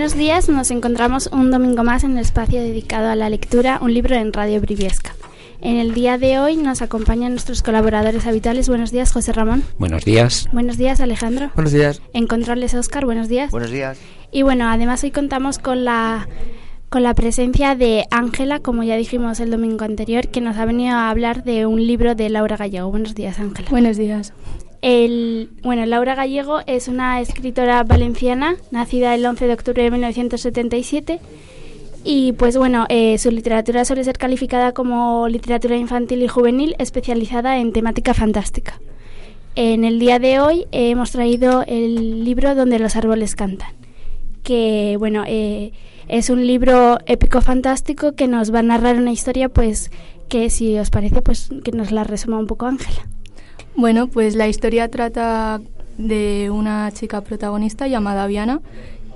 Buenos días, nos encontramos un domingo más en el espacio dedicado a la lectura, un libro en Radio Briviesca. En el día de hoy nos acompañan nuestros colaboradores habituales. Buenos días, José Ramón. Buenos días. Buenos días, Alejandro. Buenos días. En controles, Oscar. Buenos días. Buenos días. Y bueno, además hoy contamos con la con la presencia de Ángela, como ya dijimos el domingo anterior, que nos ha venido a hablar de un libro de Laura Gallego. Buenos días, Ángela. Buenos días. El, bueno, Laura Gallego es una escritora valenciana, nacida el 11 de octubre de 1977. Y pues bueno, eh, su literatura suele ser calificada como literatura infantil y juvenil especializada en temática fantástica. En el día de hoy hemos traído el libro Donde los árboles cantan, que bueno, eh, es un libro épico fantástico que nos va a narrar una historia pues que si os parece pues que nos la resuma un poco Ángela. Bueno, pues la historia trata de una chica protagonista llamada Viana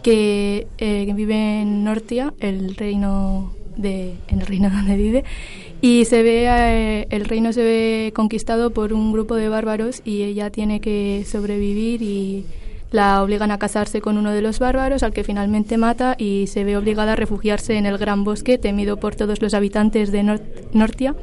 que, eh, vive en Nortia, el reino de, en el reino donde vive, y se ve eh, el reino se ve conquistado por un grupo de bárbaros y ella tiene que sobrevivir y la obligan a casarse con uno de los bárbaros al que finalmente mata y se ve obligada a refugiarse en el gran bosque temido por todos los habitantes de Nor- Nortia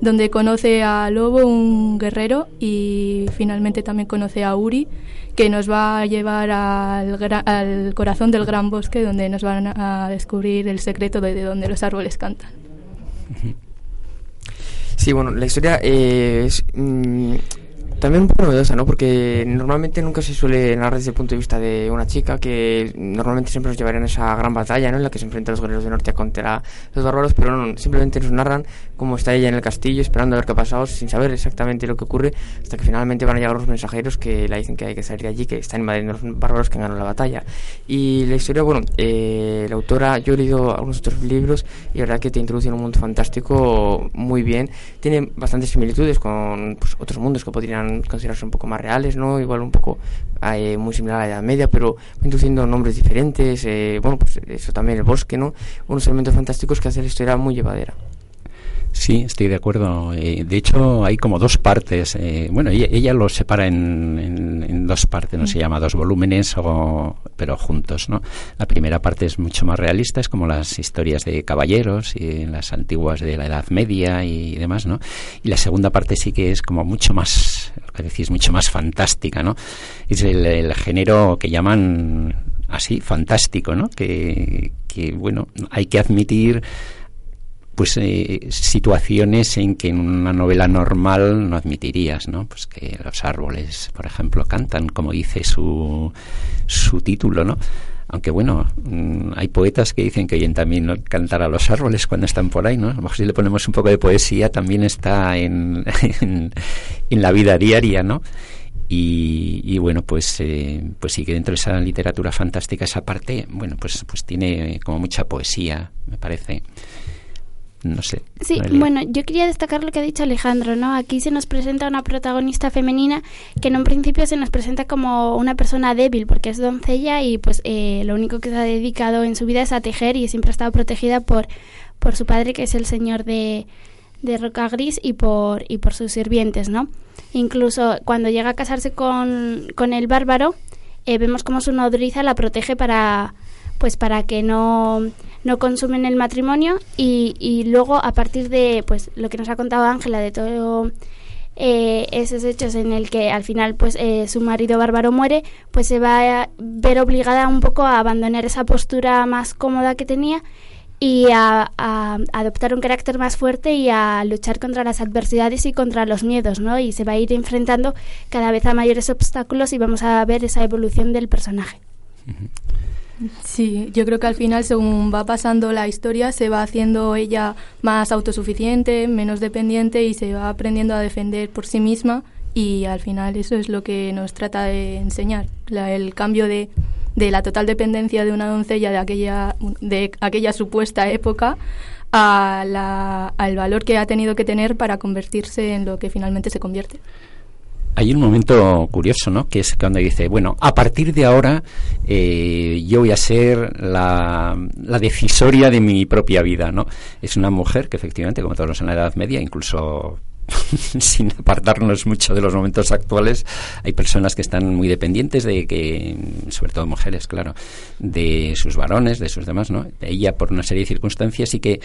donde conoce a Lobo, un guerrero, y finalmente también conoce a Uri, que nos va a llevar al, al corazón del gran bosque, donde nos van a descubrir el secreto de, de donde los árboles cantan. Sí, bueno, la historia eh, es mm, también un poco novedosa, ¿no? Porque normalmente nunca se suele narrar desde el punto de vista de una chica que normalmente siempre nos llevarían a esa gran batalla, ¿no? En la que se enfrentan los guerreros de Norte contra los bárbaros, pero no, simplemente nos narran cómo está ella en el castillo esperando a ver qué ha pasado sin saber exactamente lo que ocurre hasta que finalmente van a llegar los mensajeros que le dicen que hay que salir de allí, que están invadiendo los bárbaros que han ganado la batalla. Y la historia, bueno, eh, la autora, yo he leído algunos otros libros y la verdad que te introduce en un mundo fantástico muy bien. Tiene bastantes similitudes con pues, otros mundos que podrían considerarse un poco más reales, ¿no? Igual un poco eh, muy similar a la Edad Media, pero introduciendo nombres diferentes, eh, bueno, pues eso también, el bosque, ¿no? Unos elementos fantásticos que hacen la historia muy llevadera. Sí, estoy de acuerdo. Eh, de hecho, hay como dos partes. eh, bueno, ella, ella los separa en, en- en dos partes, no se llama dos volúmenes, o, pero juntos, ¿no? La primera parte es mucho más realista, es como las historias de caballeros y las antiguas de la Edad Media y demás, ¿no? Y la segunda parte sí que es como mucho más, lo que decís, mucho más fantástica, ¿no? Es el, género que llaman así, fantástico, ¿no? Que, que, bueno, hay que admitir pues eh, situaciones en que en una novela normal no admitirías, ¿no? Pues que los árboles, por ejemplo, cantan, como dice su, su título, ¿no? Aunque bueno, mm, hay poetas que dicen que oyen también cantar a los árboles cuando están por ahí, ¿no? A lo mejor si le ponemos un poco de poesía también está en, en, en la vida diaria, ¿no? Y, y bueno, pues, eh, pues sí que dentro de esa literatura fantástica, esa parte, bueno, pues, pues tiene como mucha poesía, me parece. No sé. Sí, bueno, yo quería destacar lo que ha dicho Alejandro, ¿no? Aquí se nos presenta una protagonista femenina que en un principio se nos presenta como una persona débil porque es doncella y pues eh, lo único que se ha dedicado en su vida es a tejer y siempre ha estado protegida por, por su padre que es el señor de, de Roca Gris y por, y por sus sirvientes, ¿no? Incluso cuando llega a casarse con, con el bárbaro, eh, vemos como su nodriza la protege para pues para que no, no consumen el matrimonio y, y luego a partir de pues lo que nos ha contado Ángela de todo eh, esos hechos en el que al final pues eh, su marido bárbaro muere pues se va a ver obligada un poco a abandonar esa postura más cómoda que tenía y a, a adoptar un carácter más fuerte y a luchar contra las adversidades y contra los miedos, ¿no? Y se va a ir enfrentando cada vez a mayores obstáculos y vamos a ver esa evolución del personaje. Sí, yo creo que al final, según va pasando la historia, se va haciendo ella más autosuficiente, menos dependiente y se va aprendiendo a defender por sí misma y al final eso es lo que nos trata de enseñar, la- el cambio de, de la total dependencia de una doncella de aquella, de aquella supuesta época a la- al valor que ha tenido que tener para convertirse en lo que finalmente se convierte. Hay un momento curioso, ¿no? Que es cuando dice, bueno, a partir de ahora eh, yo voy a ser la, la decisoria de mi propia vida, ¿no? Es una mujer que efectivamente, como todos en la Edad Media, incluso sin apartarnos mucho de los momentos actuales, hay personas que están muy dependientes de que, sobre todo mujeres, claro, de sus varones, de sus demás, ¿no? Ella, por una serie de circunstancias, y que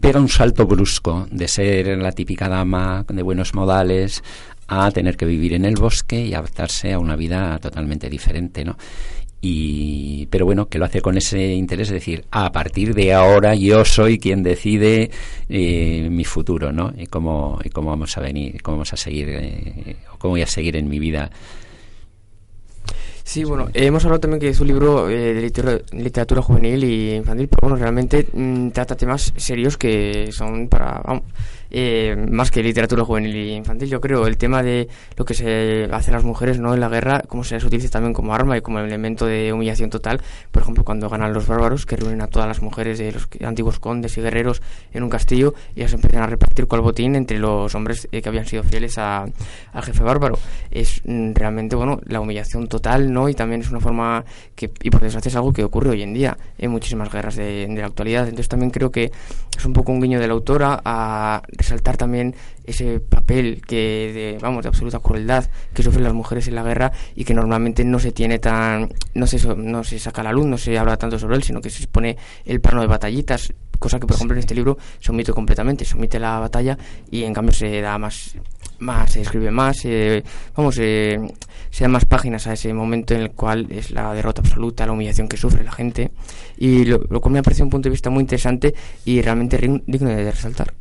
pega un salto brusco de ser la típica dama de buenos modales a tener que vivir en el bosque y adaptarse a una vida totalmente diferente, ¿no? Y, pero bueno, que lo hace con ese interés, es decir, a partir de ahora yo soy quien decide eh, mi futuro, ¿no? Y cómo, y cómo vamos a venir, cómo vamos a seguir, eh, o cómo voy a seguir en mi vida. Sí, bueno, hemos hablado también que es un libro eh, de litera- literatura juvenil y infantil, pero bueno, realmente mm, trata temas serios que son para, vamos, eh, más que literatura juvenil y infantil, yo creo, el tema de lo que se hace a las mujeres no en la guerra, cómo se les utiliza también como arma y como elemento de humillación total, por ejemplo, cuando ganan los bárbaros, que reúnen a todas las mujeres de los antiguos condes y guerreros en un castillo y las empiezan a repartir cual botín entre los hombres eh, que habían sido fieles a- al jefe bárbaro. Es mm, realmente, bueno, la humillación total, ¿no? Y también es una forma que, y por desgracia es algo que ocurre hoy en día en muchísimas guerras de, de la actualidad. Entonces también creo que es un poco un guiño de la autora a resaltar también ese papel que de, vamos, de absoluta crueldad que sufren las mujeres en la guerra y que normalmente no se tiene tan, no se, no se saca a la luz, no se habla tanto sobre él, sino que se pone el plano de batallitas, cosa que por ejemplo en este libro se omite completamente, se omite la batalla y en cambio se da más, más se escribe más, eh, vamos, eh, se dan más páginas a ese momento en el cual es la derrota absoluta, la humillación que sufre la gente y lo, lo cual me ha parecido un punto de vista muy interesante y realmente digno de resaltar.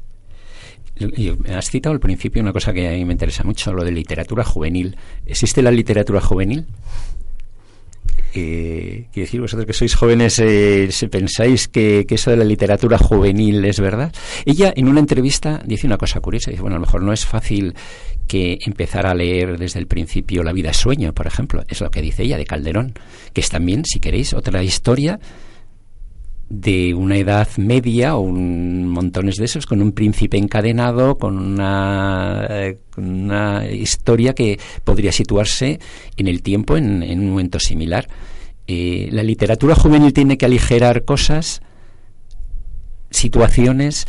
Y- Has citado al principio una cosa que a mí me interesa mucho, lo de literatura juvenil. ¿Existe la literatura juvenil? Eh, quiero decir, vosotros que sois jóvenes, eh, pensáis que, eso de la literatura juvenil es verdad. Ella en una entrevista dice una cosa curiosa, dice, bueno, a lo mejor no es fácil que empezar a leer desde el principio La vida sueño, por ejemplo, es lo que dice ella de Calderón, que es también, si queréis, otra historia de una edad media o un montones de esos con un príncipe encadenado con una, eh, una historia que podría situarse en el tiempo en, un momento similar. Eh, la literatura juvenil tiene que aligerar cosas situaciones.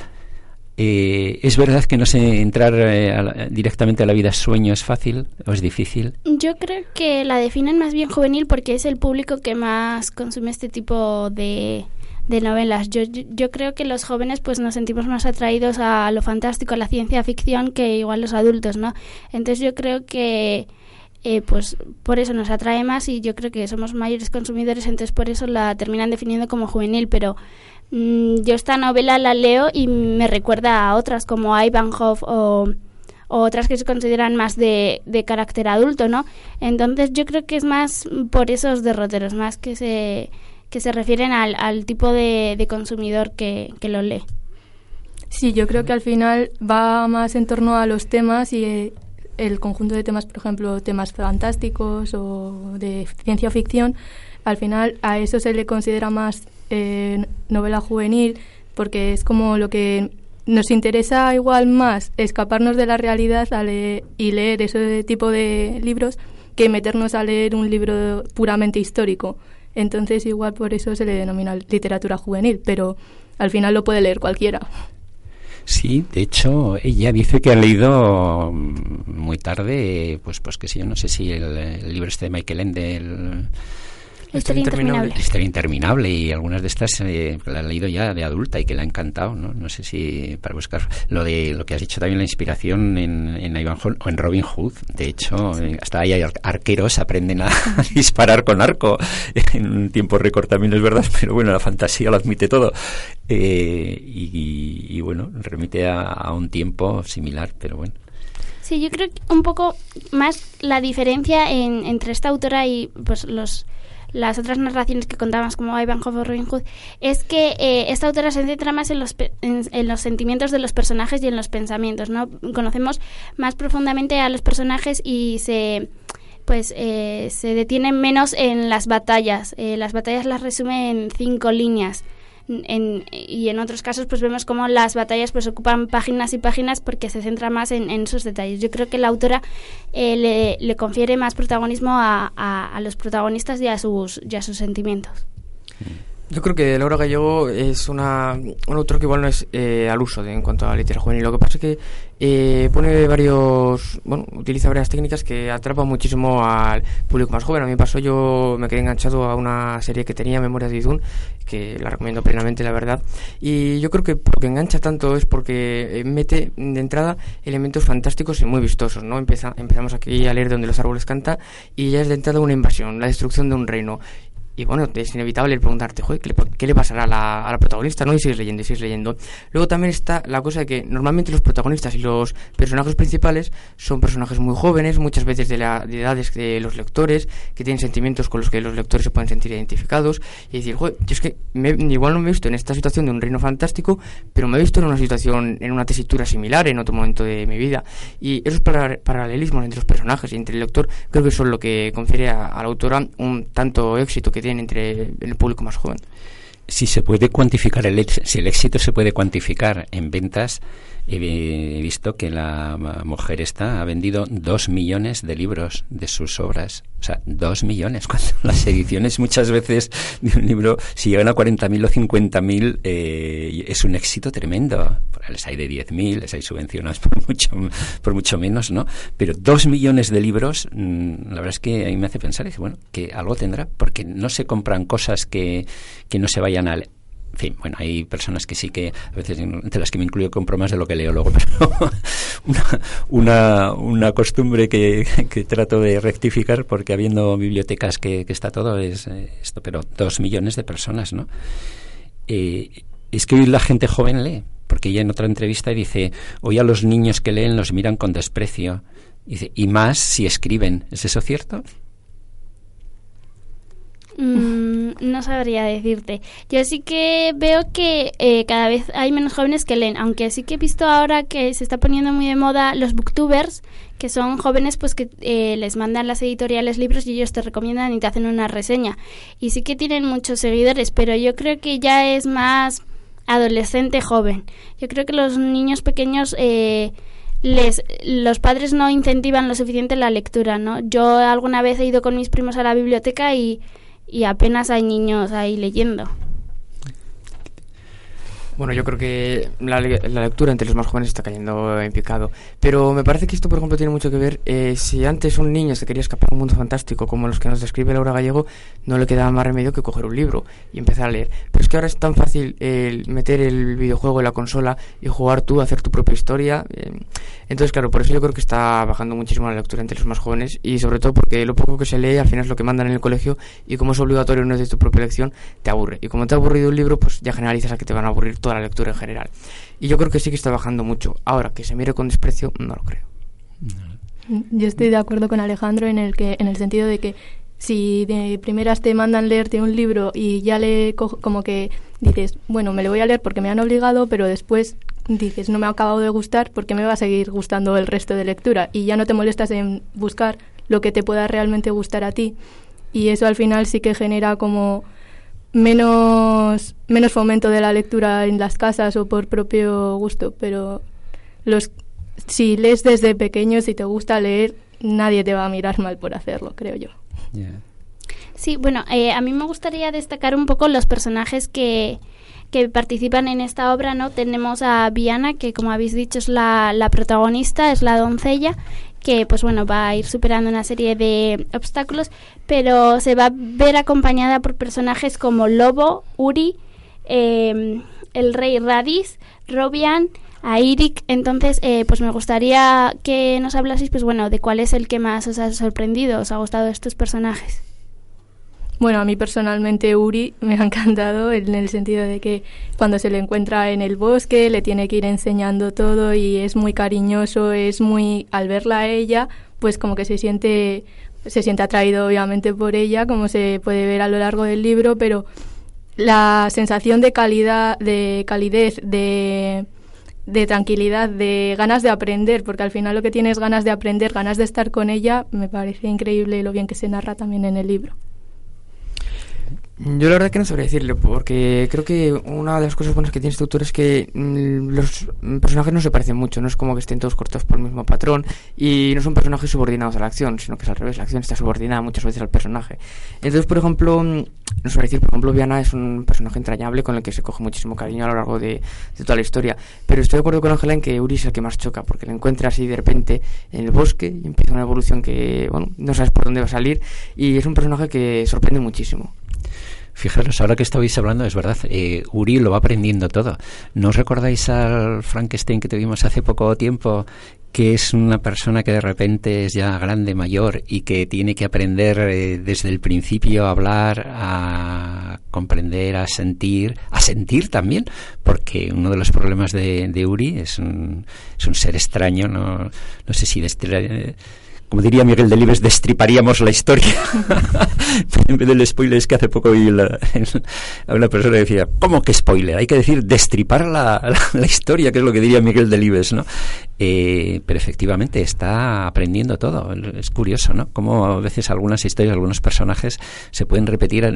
Eh, es verdad que no sé entrar directamente a la vida sueño es fácil o es difícil Yo creo que la definen más bien juvenil porque es el público que más consume este tipo de, de novelas. Yo, yo, creo que los jóvenes pues nos sentimos más atraídos a lo fantástico, a la ciencia ficción que igual los adultos, ¿no? Entonces yo creo que eh, pues por eso nos atrae más y yo creo que somos mayores consumidores, entonces por eso la terminan definiendo como juvenil, pero mm, yo esta novela la leo y me recuerda a otras como Ivanhoe o o otras que se consideran más de, de carácter adulto, ¿no? Entonces yo creo que es más por esos derroteros, más que se, que se refieren al, al tipo de, de consumidor que, que lo lee. Sí, yo creo que al final va más en torno a los temas y eh, el conjunto de temas, por ejemplo, temas fantásticos o de ciencia ficción, al final a eso se le considera más eh, novela juvenil porque es como lo que nos interesa igual más escaparnos de la realidad a y leer ese tipo de libros que meternos a leer un libro puramente histórico. Entonces igual por eso se le denomina literatura juvenil, pero al final lo puede leer cualquiera. Sí, de hecho, ella dice que ha leído mm, muy tarde, pues, pues que sí, yo no sé si el, el libro este de Michael Ende, el, historia interminable. historia interminable, y algunas de estas eh, la ha leído ya de adulta y que le ha encantado, ¿no? No sé si para buscar lo de lo que has dicho también, la inspiración en, en Ivanhoe o en Robin Hood. De hecho, eh, hasta ahí hay ar- arqueros aprenden a disparar con arco en un tiempo récord también es verdad, pero bueno, la fantasía lo admite todo. Eh, y, y, bueno, remite a, a un tiempo similar, pero bueno. Sí, yo creo que un poco más la diferencia en- entre esta autora y pues los las otras narraciones que contábamos como Ivanhoe o Robin Hood, es que eh, esta autora se centra más en los, en, los sentimientos de los personajes y en los pensamientos, ¿no? Conocemos más profundamente a los personajes y se pues eh, se detiene menos en las batallas. Eh, las batallas las resume en cinco líneas y en otros casos pues vemos como las batallas pues ocupan páginas y páginas porque se centra más en, en esos detalles. Yo creo que la autora eh, le, le, confiere más protagonismo a, a, los protagonistas y a sus, y a sus sentimientos. Yo creo que Laura Gallego es una, un autor que igual no es eh, al uso de, en cuanto a literatura juvenil. Lo que pasa es que eh, pone varios, bueno, utiliza varias técnicas que atrapan muchísimo al público más joven. A mí pasó, yo me quedé enganchado a una serie que tenía, Memoria de Idun, que la recomiendo plenamente, la verdad. Y yo creo que lo que engancha tanto es porque eh, mete de entrada elementos fantásticos y muy vistosos, ¿no? Empieza, empezamos aquí a leer donde los árboles cantan y ya es de entrada una invasión, la destrucción de un reino y bueno, es inevitable preguntarte, Joder, ¿qué, le, pasará a la, a la, protagonista? ¿no? Y sigues leyendo, y sigues leyendo. Luego también está la cosa de que normalmente los protagonistas y los personajes principales son personajes muy jóvenes, muchas veces de la de edades de los lectores, que tienen sentimientos con los que los lectores se pueden sentir identificados. Y decir, Joder, yo es que igual no me he visto en esta situación de un reino fantástico, pero me he visto en una situación, en una tesitura similar en otro momento de mi vida. Y esos paralelismos entre los personajes y entre el lector creo que son lo que confiere a, a la autora un tanto éxito que tiene entre el público más joven. Si se puede cuantificar el si el éxito se puede cuantificar en ventas, he visto que la mujer esta ha vendido dos millones de libros de sus obras. O sea, dos millones. Cuando las ediciones muchas veces de un libro, si llegan a 40.000 o 50.000, eh, es un éxito tremendo. Les hay de 10.000, les hay subvencionados por mucho, por mucho menos, ¿no? Pero dos millones de libros, mm, la verdad es que a mí me hace pensar, dice, bueno, que algo tendrá, porque no se compran cosas que, que no se vayan a en fin, bueno, hay personas que sí que, a veces entre las que me incluyo, compro más de lo que leo luego, pero una, una, costumbre que, que, trato de rectificar, porque habiendo bibliotecas que, que está todo, es eh, esto, pero dos millones de personas, ¿no? Eh, es que hoy la gente joven lee, porque ella en otra entrevista dice, hoy a los niños que leen los miran con desprecio, dice, y más si escriben, ¿es eso cierto? Mm, no sabría decirte. Yo sí que veo que eh, cada vez hay menos jóvenes que leen, aunque sí que he visto ahora que se está poniendo muy de moda los booktubers, que son jóvenes pues que eh, les mandan las editoriales libros y ellos te recomiendan y te hacen una reseña. Y sí que tienen muchos seguidores, pero yo creo que ya es más adolescente joven. Yo creo que los niños pequeños... Eh, les, los padres no incentivan lo suficiente la lectura, ¿no? Yo alguna vez he ido con mis primos a la biblioteca y y apenas hay niños ahí leyendo. Bueno, yo creo que la, lectura entre los más jóvenes está cayendo en picado. Pero me parece que esto, por ejemplo, tiene mucho que ver. Eh, si antes un niño se quería escapar a un mundo fantástico, como los que nos describe Laura Gallego, no le quedaba más remedio que coger un libro y empezar a leer. Pero es que ahora es tan fácil el meter el videojuego en la consola y jugar tú, hacer tu propia historia. Eh, entonces, claro, por eso yo creo que está bajando muchísimo la lectura entre los más jóvenes y sobre todo porque lo poco que se lee al final es lo que mandan en el colegio y como es obligatorio no es de tu propia elección, te aburre. Y como te ha aburrido un libro, pues ya generalizas a que te van a aburrir toda la lectura en general. Y yo creo que sí que está bajando mucho. Ahora, que se mire con desprecio, no lo creo. Yo estoy de acuerdo con Alejandro en el que en el sentido de que si de primeras te mandan leerte un libro y ya le como que dices, bueno, me lo voy a leer porque me han obligado, pero después dices, no me ha acabado de gustar porque me va a seguir gustando el resto de lectura y ya no te molestas en buscar lo que te pueda realmente gustar a ti. Y eso al final sí que genera como menos, menos fomento de la lectura en las casas o por propio gusto, pero los, si lees desde pequeño, si te gusta leer, nadie te va a mirar mal por hacerlo, creo yo. Sí, bueno, eh, a mí me gustaría destacar un poco los personajes que, que participan en esta obra, ¿no? Tenemos a Viana, que como habéis dicho es la, la protagonista, es la doncella, que pues bueno va a ir superando una serie de obstáculos pero se va a ver acompañada por personajes como Lobo, Uri, eh, el rey Radis, Robian, Airik. Entonces, eh, pues me gustaría que nos hablaseis, pues bueno, de cuál es el que más os ha sorprendido, os ha gustado estos personajes. Bueno, a mí personalmente Uri me ha encantado en el sentido de que cuando se le encuentra en el bosque le tiene que ir enseñando todo y es muy cariñoso, es muy, al verla a ella, pues como que se siente se siente atraído obviamente por ella, como se puede ver a lo largo del libro, pero la sensación de calidad, de calidez, de, de tranquilidad, de ganas de aprender, porque al final lo que tiene es ganas de aprender, ganas de estar con ella, me parece increíble lo bien que se narra también en el libro. Yo la verdad que no sabría decirle, porque creo que una de las cosas buenas que tiene este autor es que mm, los personajes no se parecen mucho, no es como que estén todos cortados por el mismo patrón y no son personajes subordinados a la acción, sino que es al revés, la acción está subordinada muchas veces al personaje. Entonces, por ejemplo, mm, no sabría decir, por ejemplo, Viana es un personaje entrañable con el que se coge muchísimo cariño a lo largo de, de toda la historia, pero estoy de acuerdo con Ángela en que Uri es el que más choca, porque le encuentra así de repente en el bosque y empieza una evolución que, bueno, no sabes por dónde va a salir y es un personaje que sorprende muchísimo. Fijaros, ahora que estabais hablando, es verdad, eh, Uri lo va aprendiendo todo. ¿No os recordáis al Frankenstein que tuvimos hace poco tiempo, que es una persona que de repente es ya grande, mayor y que tiene que aprender eh, desde el principio a hablar, a comprender, a sentir, a sentir también, porque uno de los problemas de, de Uri es un, es un ser extraño, no, no sé si de, como diría Miguel Delibes, destriparíamos la historia. en vez del spoiler, es que hace poco vi la, una persona que decía, ¿cómo que spoiler? Hay que decir destripar la, historia, que es lo que diría Miguel Delibes, ¿no? Eh, pero efectivamente está aprendiendo todo. Es curioso, ¿no? Cómo a veces algunas historias, algunos personajes se pueden repetir.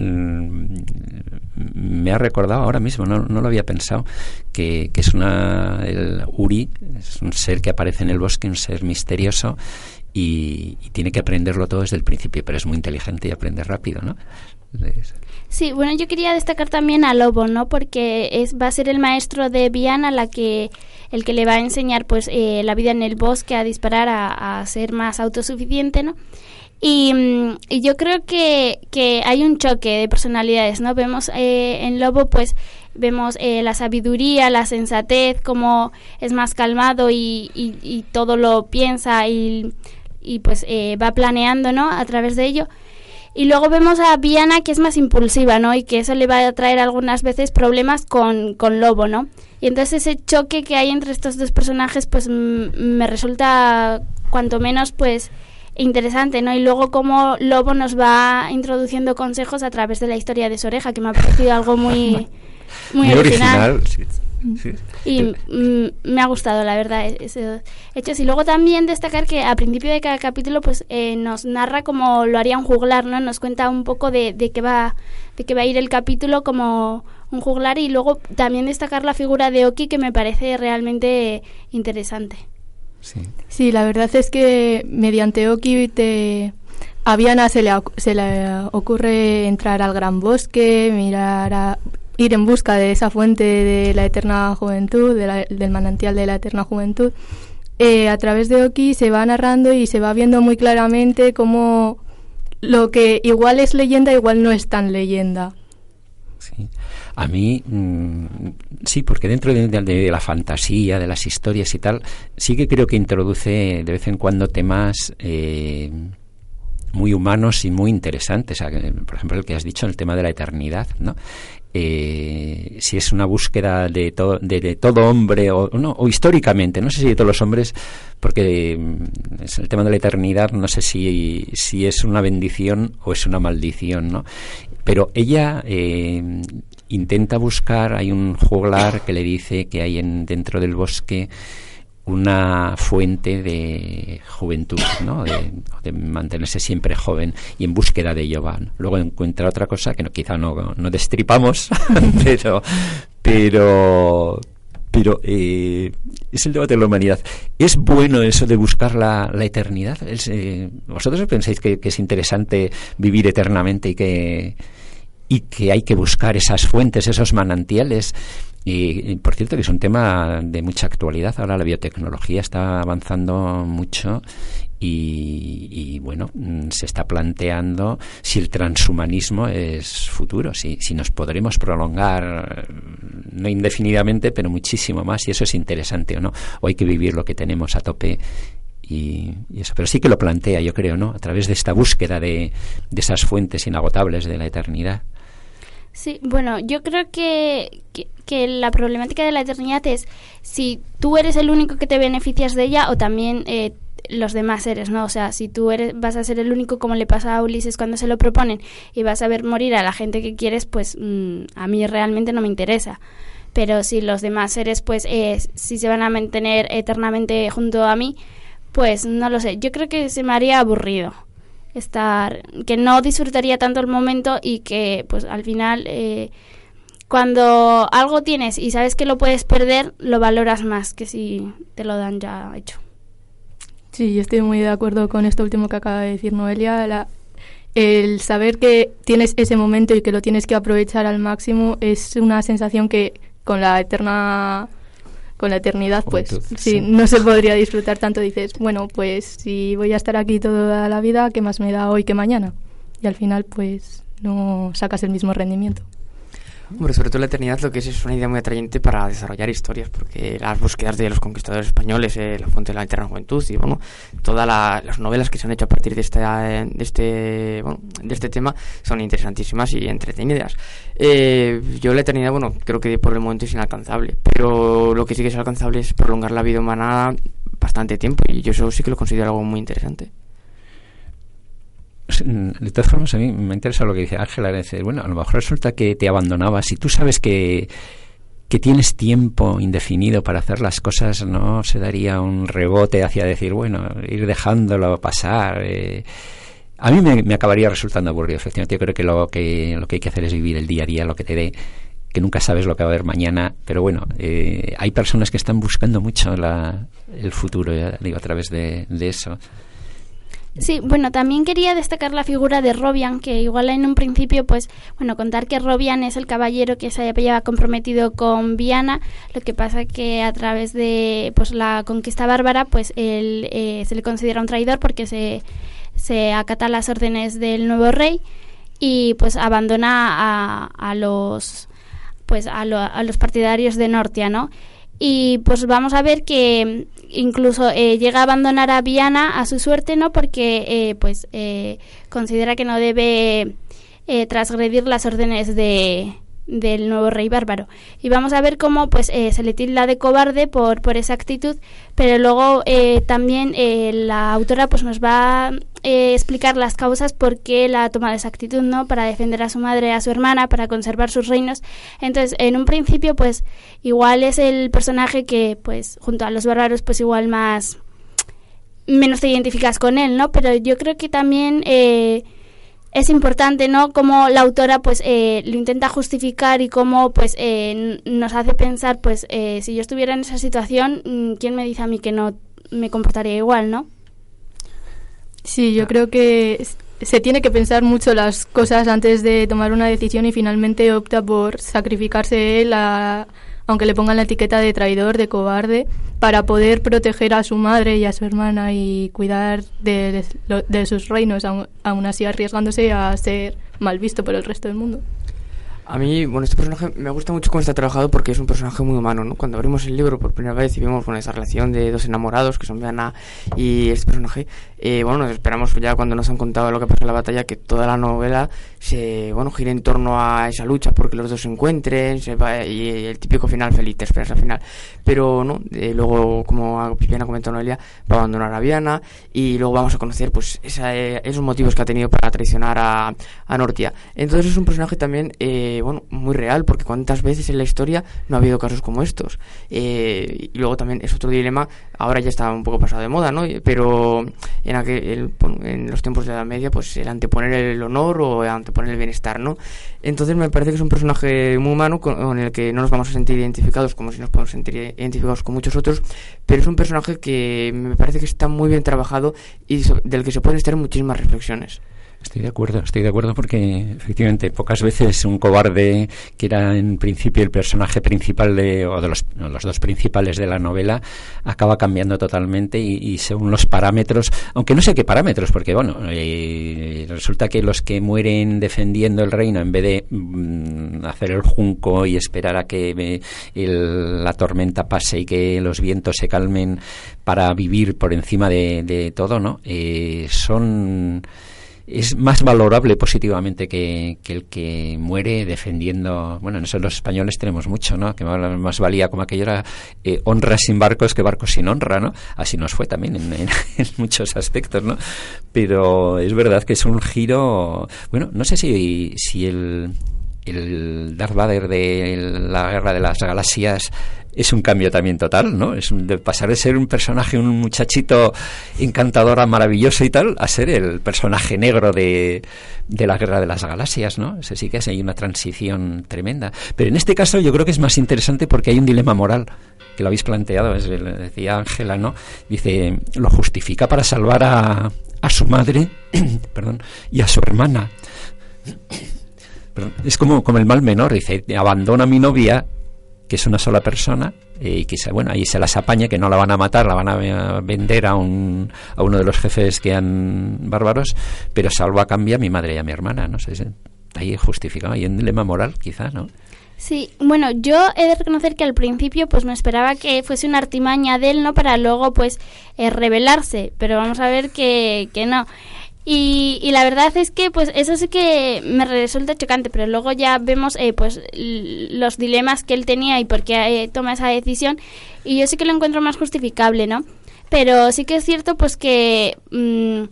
Me ha recordado ahora mismo, no, no lo había pensado, que, que es una. El Uri, es un ser que aparece en el bosque, un ser misterioso y, tiene que aprenderlo todo desde el principio, pero es muy inteligente y aprende rápido, ¿no? Sí, bueno, yo quería destacar también a Lobo, ¿no? Porque es va a ser el maestro de Viana la que el que le va a enseñar, pues, eh, la vida en el bosque, a disparar, a, ser más autosuficiente, ¿no? Y, y, yo creo que, que hay un choque de personalidades, ¿no? Vemos eh, en Lobo, pues, vemos eh, la sabiduría, la sensatez, cómo es más calmado y, y, y todo lo piensa y y pues eh, va planeando, ¿no? A través de ello. Y luego vemos a Viana que es más impulsiva, ¿no? Y que eso le va a traer algunas veces problemas con, con Lobo, ¿no? Y entonces ese choque que hay entre estos dos personajes pues me resulta cuanto menos pues interesante, ¿no? Y luego cómo Lobo nos va introduciendo consejos a través de la historia de su oreja, que me ha parecido algo muy, muy, muy original. original sí. Sí. Y mm, me ha gustado, la verdad, esos hechos. Y luego también destacar que a principio de cada capítulo pues eh, nos narra como lo haría un juglar, ¿no? Nos cuenta un poco de, de qué va de qué va a ir el capítulo como un juglar y luego también destacar la figura de Oki que me parece realmente interesante. Sí, sí la verdad es que mediante Oki te... A Viana se le, se le ocurre entrar al gran bosque, mirar a, ir en busca de esa fuente de la eterna juventud, del manantial de la eterna juventud, eh, a través de Oki se va narrando y se va viendo muy claramente cómo lo que igual es leyenda, igual no es tan leyenda. Sí. A mí, mmm, sí, porque dentro de, de, de, la fantasía, de las historias y tal, sí que creo que introduce de vez en cuando temas eh, muy humanos y muy interesantes. Por ejemplo, el que has dicho, el tema de la eternidad, ¿no? Eh, si es una búsqueda de, to, de, de todo hombre o, no, o históricamente, no sé si de todos los hombres, porque mm, es el tema de la eternidad, no sé si, si es una bendición o es una maldición, ¿no? Pero ella eh, intenta buscar, hay un juglar que le dice que hay en, dentro del bosque una fuente de juventud, ¿no? de, mantenerse siempre joven y en búsqueda de ello. Luego encuentra otra cosa que no, quizá no, no destripamos, pero, pero, pero eh, es el debate de la humanidad. ¿Es bueno eso de buscar la, la eternidad? Eh, ¿Vosotros pensáis que, que, es interesante vivir eternamente y que, y que hay que buscar esas fuentes, esos manantiales? Y, por cierto que es un tema de mucha actualidad. Ahora la biotecnología está avanzando mucho y, y, bueno, mm, se está planteando si el transhumanismo es futuro, si, si nos podremos prolongar, no indefinidamente, pero muchísimo más, y eso es interesante o no. O hay que vivir lo que tenemos a tope y, eso. Pero sí que lo plantea, yo creo, ¿no? A través de esta búsqueda de, de esas fuentes inagotables de la eternidad. Sí, bueno, yo creo que, que, la problemática de la eternidad es si tú eres el único que te beneficias de ella o también eh, los demás seres, ¿no? O sea, si tú eres, vas a ser el único, como le pasa a Ulises cuando se lo proponen, y vas a ver morir a la gente que quieres, pues mm, a mí realmente no me interesa. Pero si los demás seres, pues, eh, si se van a mantener eternamente junto a mí, pues no lo sé. Yo creo que se me haría aburrido estar, que no disfrutaría tanto el momento y que, pues, al final... Eh, cuando algo tienes y sabes que lo puedes perder, lo valoras más que si te lo dan ya hecho. Sí, yo estoy muy de acuerdo con esto último que acaba de decir Noelia. el saber que tienes ese momento y que lo tienes que aprovechar al máximo es una sensación que con la eterna con la eternidad pues sí, no se podría disfrutar tanto. Dices bueno pues si voy a estar aquí toda la vida qué más me da hoy que mañana y al final pues no sacas el mismo rendimiento Sobre todo la eternidad lo que es es una idea muy atrayente para desarrollar historias, porque las búsquedas de los conquistadores españoles, eh, la fuente de la eterna juventud y bueno, todas las novelas que se han hecho a partir de este, de este, bueno, de este tema son interesantísimas y entretenidas. Eh, yo la eternidad, bueno, creo que por el momento es inalcanzable, pero lo que sí que es alcanzable es prolongar la vida humana bastante tiempo y yo eso sí que lo considero algo muy interesante. De todas formas, a mí me interesa lo que dice Ángela. Bueno, a lo mejor resulta que te abandonabas. Si tú sabes que, que tienes tiempo indefinido para hacer las cosas, no se daría un rebote hacia decir, bueno, ir dejándolo pasar. Eh. A mí me, acabaría resultando aburrido, efectivamente. Yo creo que lo, que lo que hay que hacer es vivir el día a día, lo que te dé que nunca sabes lo que va a haber mañana, pero bueno, eh, hay personas que están buscando mucho la, el futuro, digo, a través de, de eso. Sí, bueno, también quería destacar la figura de Robian, que igual en un principio, pues, bueno, contar que Robian es el caballero que se había comprometido con Viana, lo que pasa que a través de, pues, la conquista bárbara, pues, él eh, se le considera un traidor porque se, se acata las órdenes del nuevo rey y, pues, abandona a, a los, pues, a, a los partidarios de Nortia, ¿no? Y, pues, vamos a ver que incluso eh, llega a abandonar a Viana a su suerte, ¿no? Porque eh, pues eh, considera que no debe transgredir las órdenes de, del nuevo rey bárbaro. Y vamos a ver cómo pues eh, se le tilda de cobarde por, por esa actitud, pero luego eh, también eh, la autora pues nos va a explicar las causas por qué la ha tomado esa actitud, ¿no? Para defender a su madre, a su hermana, para conservar sus reinos. Entonces, en un principio pues igual es el personaje que pues junto a los bárbaros pues igual más menos te identificas con él, ¿no? Pero yo creo que también es importante, ¿no? Como la autora, pues, eh, lo intenta justificar y cómo, pues, eh, nos hace pensar, pues, eh, si yo estuviera en esa situación, mm, ¿quién me dice a mí que no me comportaría igual, no? Sí, yo creo que se tiene que pensar mucho las cosas antes de tomar una decisión y finalmente opta por sacrificarse él a aunque le pongan la etiqueta de traidor, de cobarde, para poder proteger a su madre y a su hermana y cuidar de, sus reinos, aún así arriesgándose a ser mal visto por el resto del mundo. A mí, bueno, este personaje me gusta mucho cómo está trabajado porque es un personaje muy humano, ¿no? Cuando abrimos el libro por primera vez y vemos esa relación de dos enamorados que son Diana y este personaje, eh, bueno, esperamos ya cuando nos han contado lo que pasa en la batalla que toda la novela se, bueno, gira en torno a esa lucha porque los dos se encuentren se y el típico final feliz, te esperas al final. Pero, ¿no? Eh, luego, como ha comentado Noelia, va a abandonar a Viana y luego vamos a conocer, pues, esa, eh, esos motivos que ha tenido para traicionar a, a Nortia. Entonces es un personaje también, eh, bueno, muy real, porque cuántas veces en la historia no ha habido casos como estos. Eh, y luego también es otro dilema, ahora ya está un poco pasado de moda, ¿no? Pero en, aquel, en los tiempos de la Media, pues el anteponer el honor o el anteponer el bienestar, ¿no? Entonces me parece que es un personaje muy humano con, el que no nos vamos a sentir identificados como si nos podemos sentir identificados con muchos otros, pero es un personaje que me parece que está muy bien trabajado y del que se pueden estar muchísimas reflexiones. Estoy de acuerdo, estoy de acuerdo porque efectivamente pocas veces un cobarde que era en principio el personaje principal de, o de los, dos principales de la novela acaba cambiando totalmente y, según los parámetros, aunque no sé qué parámetros, porque bueno, eh, resulta que los que mueren defendiendo el reino en vez de mm, hacer el junco y esperar a que la tormenta pase y que los vientos se calmen para vivir por encima de, todo, ¿no? Eh, son es más valorable positivamente que, que, el que muere defendiendo. Bueno, en eso los españoles tenemos mucho, ¿no? Que más valía como aquello era eh, honra sin barcos que barcos sin honra, ¿no? Así nos fue también en, en, en, muchos aspectos, ¿no? Pero es verdad que es un giro. Bueno, no sé si, si el, el Darth Vader de la Guerra de las Galaxias es un cambio también total, ¿no? Es un, de pasar de ser un personaje, un muchachito encantador, maravilloso y tal, a ser el personaje negro de, de la Guerra de las Galaxias, ¿no? Ese sí que es hay una transición tremenda. Pero en este caso yo creo que es más interesante porque hay un dilema moral que lo habéis planteado, decía Ángela, ¿no? Dice, lo justifica para salvar a, a su madre, perdón, y a su hermana. es como, como el mal menor, dice, abandona a mi novia que es una sola persona y que se, bueno ahí se las apaña que no la van a matar la van a vender a un a uno de los jefes que han bárbaros pero salvo a cambio a mi madre y a mi hermana no sé ahí justificado hay un dilema moral quizá no Sí, bueno, yo he de reconocer que al principio pues me esperaba que fuese una artimaña de él, ¿no? Para luego pues eh, rebelarse, pero vamos a ver que, que no. Y, y, la verdad es que pues eso sí que me resulta chocante, pero luego ya vemos eh, pues los dilemas que él tenía y por qué eh, toma esa decisión y yo sí que lo encuentro más justificable, ¿no? Pero sí que es cierto pues que mmm,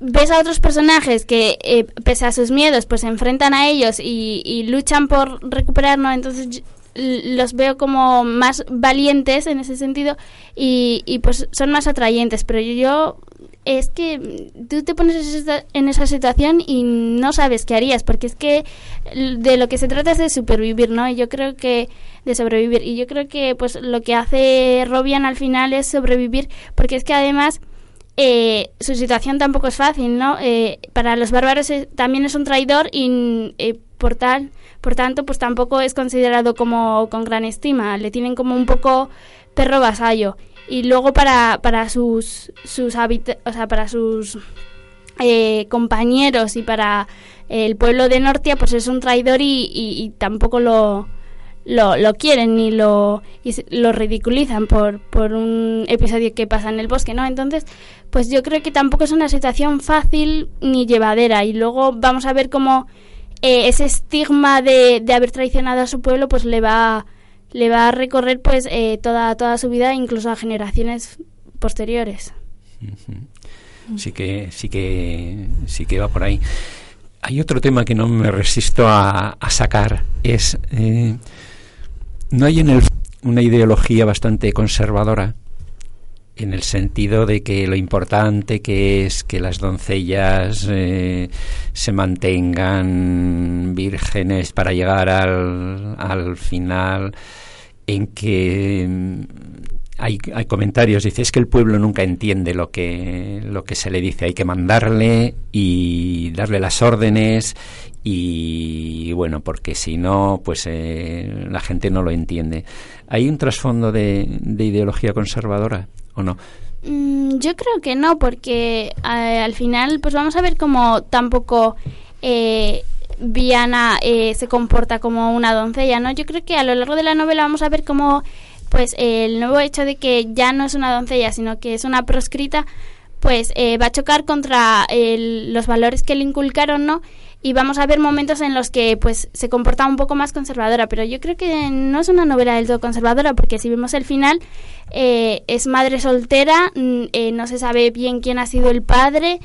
ves a otros personajes que eh, pese a sus miedos pues se enfrentan a ellos y, y luchan por recuperar, ¿no? Entonces los veo como más valientes en ese sentido y, y pues son más atrayentes, pero yo es que tú te pones en esa situación y no sabes qué harías, porque es que de lo que se trata es de supervivir, ¿no? Y yo creo que de sobrevivir y yo creo que pues lo que hace Robian al final es sobrevivir, porque es que además eh, su situación tampoco es fácil, ¿no? Eh, para los bárbaros también es un traidor y eh, por tal, por tanto, pues tampoco es considerado como con gran estima. Le tienen como un poco perro vasallo y luego para, para sus, sus o sea, para sus eh, compañeros y para el pueblo de Nortia, pues es un traidor y, y, y tampoco lo, lo, lo, quieren ni lo, y lo ridiculizan por, por un episodio que pasa en el bosque, ¿no? Entonces, pues yo creo que tampoco es una situación fácil ni llevadera y luego vamos a ver cómo eh, ese estigma de, de haber traicionado a su pueblo pues le va le va a recorrer pues eh, toda toda su vida incluso a generaciones posteriores. Sí que sí que sí que va por ahí. Hay otro tema que no me resisto a, a sacar es eh, no hay en el una ideología bastante conservadora en el sentido de que lo importante que es que las doncellas eh, se mantengan vírgenes para llegar al, al final, en que mm, hay, hay, comentarios, dice, es que el pueblo nunca entiende lo que, lo que se le dice, hay que mandarle y darle las órdenes y bueno, porque si no, pues eh, la gente no lo entiende. ¿Hay un trasfondo de, de ideología conservadora no? Mm, yo creo que no, porque eh, al final, pues vamos a ver cómo tampoco eh, Viana eh, se comporta como una doncella, ¿no? Yo creo que a lo largo de la novela vamos a ver cómo, pues, el nuevo hecho de que ya no es una doncella, sino que es una proscrita, pues eh, va a chocar contra los valores que le inculcaron, ¿no? Y vamos a ver momentos en los que pues se comporta un poco más conservadora, pero yo creo que no es una novela del todo conservadora porque si vemos el final eh, es madre soltera, mm, eh, no se sabe bien quién ha sido el padre,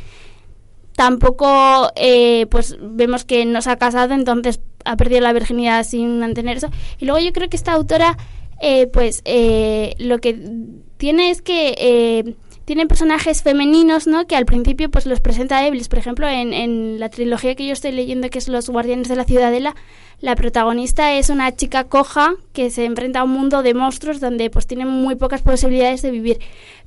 tampoco eh, pues vemos que no se ha casado, entonces ha perdido la virginidad sin mantener eso. Y luego yo creo que esta autora eh, pues eh, lo que tiene es que eh, tienen personajes femeninos, ¿no? Que al principio pues los presenta débiles. Por ejemplo, en, en, la trilogía que yo estoy leyendo, que es Los Guardianes de la Ciudadela, la protagonista es una chica coja que se enfrenta a un mundo de monstruos donde pues tiene muy pocas posibilidades de vivir.